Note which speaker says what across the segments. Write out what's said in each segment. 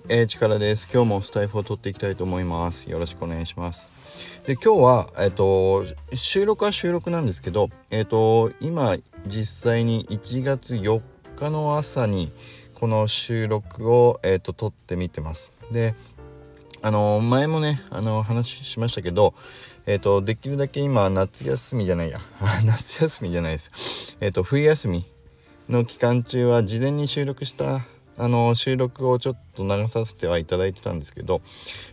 Speaker 1: い、えー、力です。今日もスタイフを撮っていきたいと思います。よろしくお願いします。で、今日は、えっ、と、収録は収録なんですけど、えっ、と、今、実際に1月4日の朝に、この収録を、えっ、と、撮ってみてます。で、あの、前もね、あの、話しましたけど、えっ、と、できるだけ今、夏休みじゃないや。夏休みじゃないです。えっ、と、冬休みの期間中は、事前に収録したあの収録をちょっと流させてはいただいてたんですけど、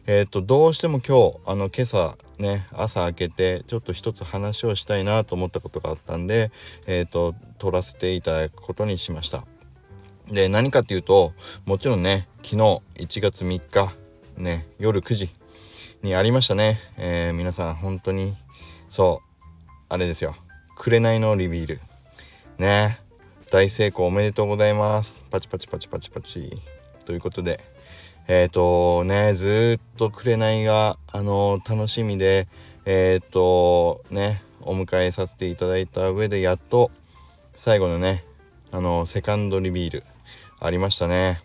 Speaker 1: えっ、ー、とどうしても今日あの今朝ね朝明けてちょっと一つ話をしたいなと思ったことがあったんでえっ、ー、と撮らせていただくことにしました。で何かっていうともちろんね昨日1月3日ね夜9時にありましたね、えー、皆さん本当にそうあれですよ。紅のリビール。ね。大成功おめでとうございます。パチパチパチパチパチ。ということでえっ、ー、とねずっと紅があの楽しみでえっ、ー、とねお迎えさせていただいた上でやっと最後のねあのセカンドリビールありましたね。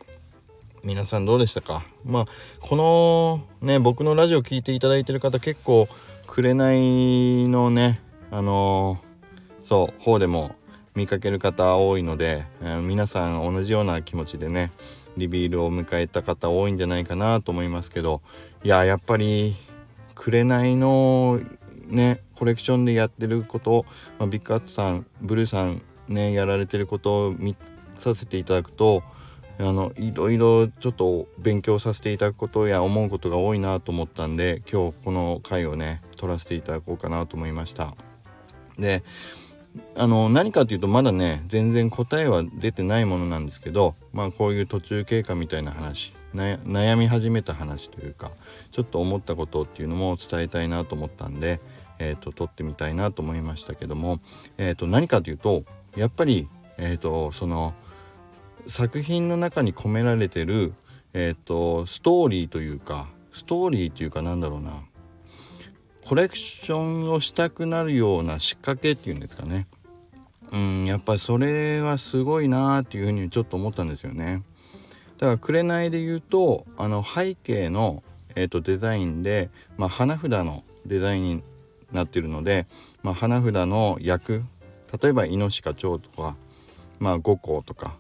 Speaker 1: 皆さんどうでしたか？まあこのね僕のラジオ聴いていただいてる方結構紅のねあのそう方でも見かける方多いので、えー、皆さん同じような気持ちでねリビールを迎えた方多いんじゃないかなと思いますけどいややっぱり紅のねコレクションでやってること、まあ、ビッグアットさんブルーさんねやられてることを見させていただくとあのいろいろちょっと勉強させていただくことや思うことが多いなと思ったんで今日この回をね撮らせていただこうかなと思いました。であの何かというとまだね全然答えは出てないものなんですけどまあこういう途中経過みたいな話悩み始めた話というかちょっと思ったことっていうのも伝えたいなと思ったんで、えーと、撮ってみたいなと思いましたけども、えーと、何かというとやっぱり、えーと、その作品の中に込められてる、えー、とストーリーというかストーリーというかなんだろうなコレクションをしたくなるような仕掛けっていうんですかね。うんやっぱりそれはすごいなーっていうふうにちょっと思ったんですよね。だから紅で言うとあの背景の、えーと、デザインで、まあ、花札のデザインになってるので、まあ、花札の役例えばイノシカチョウとか、まあ、五行とか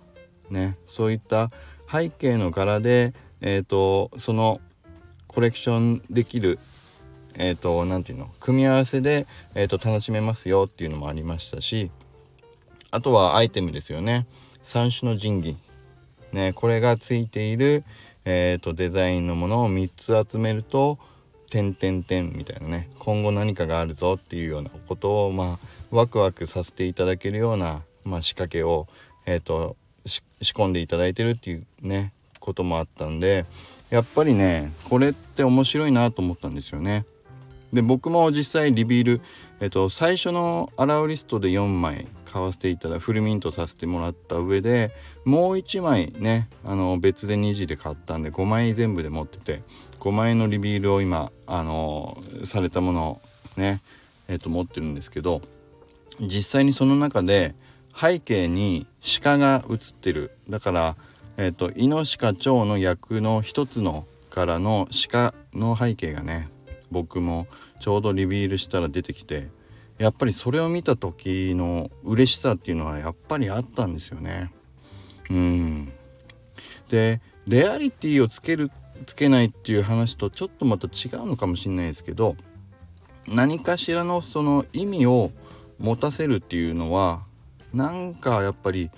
Speaker 1: ねそういった背景の柄で、えーとそのコレクションできるえっ、ー、と何て言うの？組み合わせで、えーと、楽しめますよっていうのもありましたしあとはアイテムですよね。三種の神器。ねこれがついている、えーと、デザインのものを3つ集めると「点点点」みたいなね。今後何かがあるぞっていうようなことをまあワクワクさせていただけるような、まあ、仕掛けを、えーと仕込んでいただいてるっていうねこともあったんでやっぱりねこれって面白いなと思ったんですよね。で僕も実際リビール、えっと、最初のアラウリストで4枚買わせていただフルミントさせてもらった上でもう1枚ねあの別で2次で買ったんで5枚全部で持ってて5枚のリビールを今あのされたものをねえっと持ってるんですけど実際にその中で背景に鹿が映ってる。だからえっとイノシカ蝶の役の一つの柄の鹿の背景がね僕もちょうどリビールしたら出てきてやっぱりそれを見た時の嬉しさっていうのはやっぱりあったんですよね。うんでレアリティをつけるつけないっていう話とちょっとまた違うのかもしれないですけど何かしらのその意味を持たせるっていうのはなんかやっぱり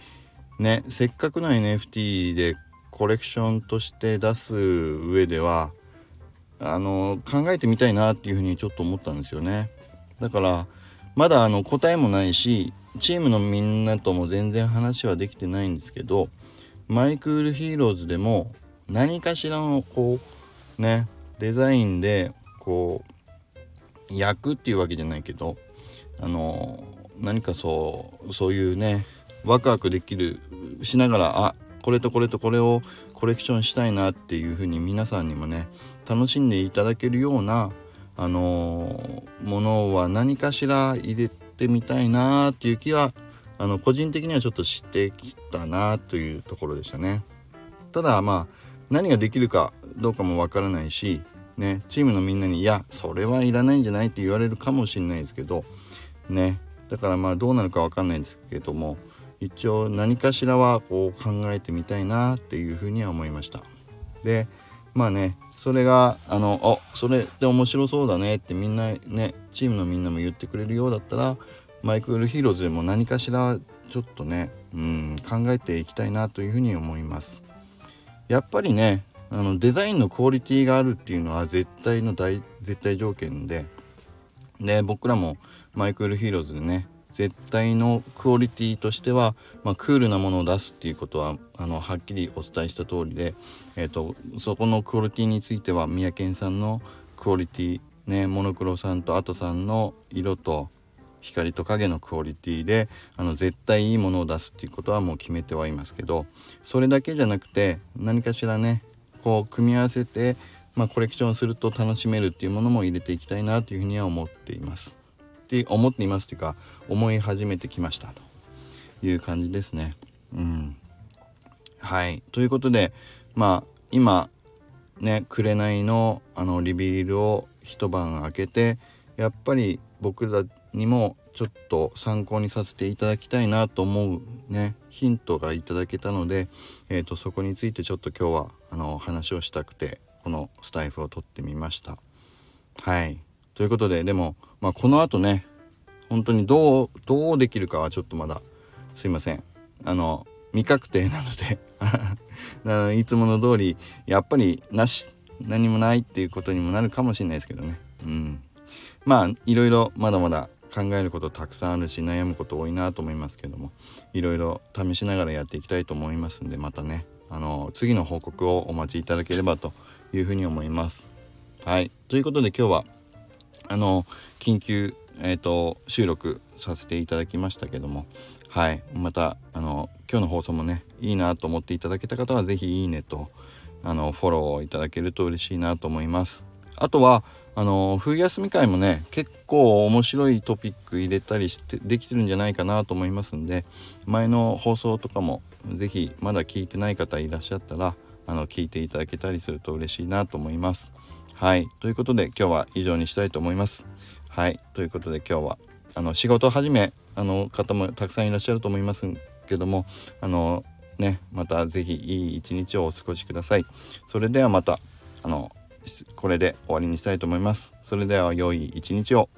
Speaker 1: ねせっかくの NFT でコレクションとして出す上ではあの考えてみたいなっていうふうにちょっと思ったんですよね。だからまだあの答えもないしチームのみんなとも全然話はできてないんですけど My Cool Heroes でも何かしらのこうねデザインでこう焼くっていうわけじゃないけどあの何かそうそういうねワクワクできるしながらあこれとこれとこれをコレクションしたいなっていう風に皆さんにもね楽しんでいただけるようなあのー、ものは何かしら入れてみたいなっていう気はあの個人的にはちょっと知ってきたなというところでしたね。ただまあ何ができるかどうかもわからないしねチームのみんなに「いやそれはいらないんじゃない?」って言われるかもしれないですけどねだからまあどうなるかわかんないですけども一応何かしらはこう考えてみたいなっていうふうには思いました。でまあねそれがあのあそれって面白そうだねってみんなねチームのみんなも言ってくれるようだったら My Cool Heroes でも何かしらちょっとねうん考えていきたいなというふうに思いますやっぱりねあのデザインのクオリティがあるっていうのは絶対の大絶対条件でで僕らもマイクールヒーローズでね絶対のクオリティとしては、まあ、クールなものを出すっていうことはあのはっきりお伝えした通りで、えーと、そこのクオリティについては三宅さんのクオリティねモノクロさんとアトさんの色と光と影のクオリティであの絶対いいものを出すっていうことはもう決めてはいますけどそれだけじゃなくて何かしらねこう組み合わせて、まあ、コレクションすると楽しめるっていうものも入れていきたいなというふうには思っています。って思っていますというか思い始めてきましたという感じですね。うん、はいということでまあ今ね紅のあのリビールを一晩開けてやっぱり僕らにもちょっと参考にさせていただきたいなと思うねヒントがいただけたので、えーと、そこについてちょっと今日はあの話をしたくてこのスタイフを撮ってみました。はいということででも、まあ、このあとね本当にどうどうできるかはちょっとまだすいません。あの未確定なので いつもの通りやっぱりなし何もないっていうことにもなるかもしれないですけどね。うん。まあいろいろまだまだ考えることたくさんあるし悩むこと多いなと思いますけどもいろいろ試しながらやっていきたいと思いますんでまたねあの次の報告をお待ちいただければというふうに思います。はい。ということで今日はあの緊急、えーと、収録させていただきましたけども。はい。またあの今日の放送もねいいなと思っていただけた方は是非いいねとあのフォローいただけると嬉しいなと思います。あとはあの冬休み会もね結構面白いトピック入れたりしてできてるんじゃないかなと思いますんで前の放送とかも是非まだ聞いてない方いらっしゃったらあの聞いていただけたりすると嬉しいなと思います。はい。ということで今日は以上にしたいと思います。はい。ということで今日はあの仕事始めあの方もたくさんいらっしゃると思いますけどもあのねまた是非いい一日をお過ごしください。それではまたあのこれで終わりにしたいと思います。それでは良い一日を。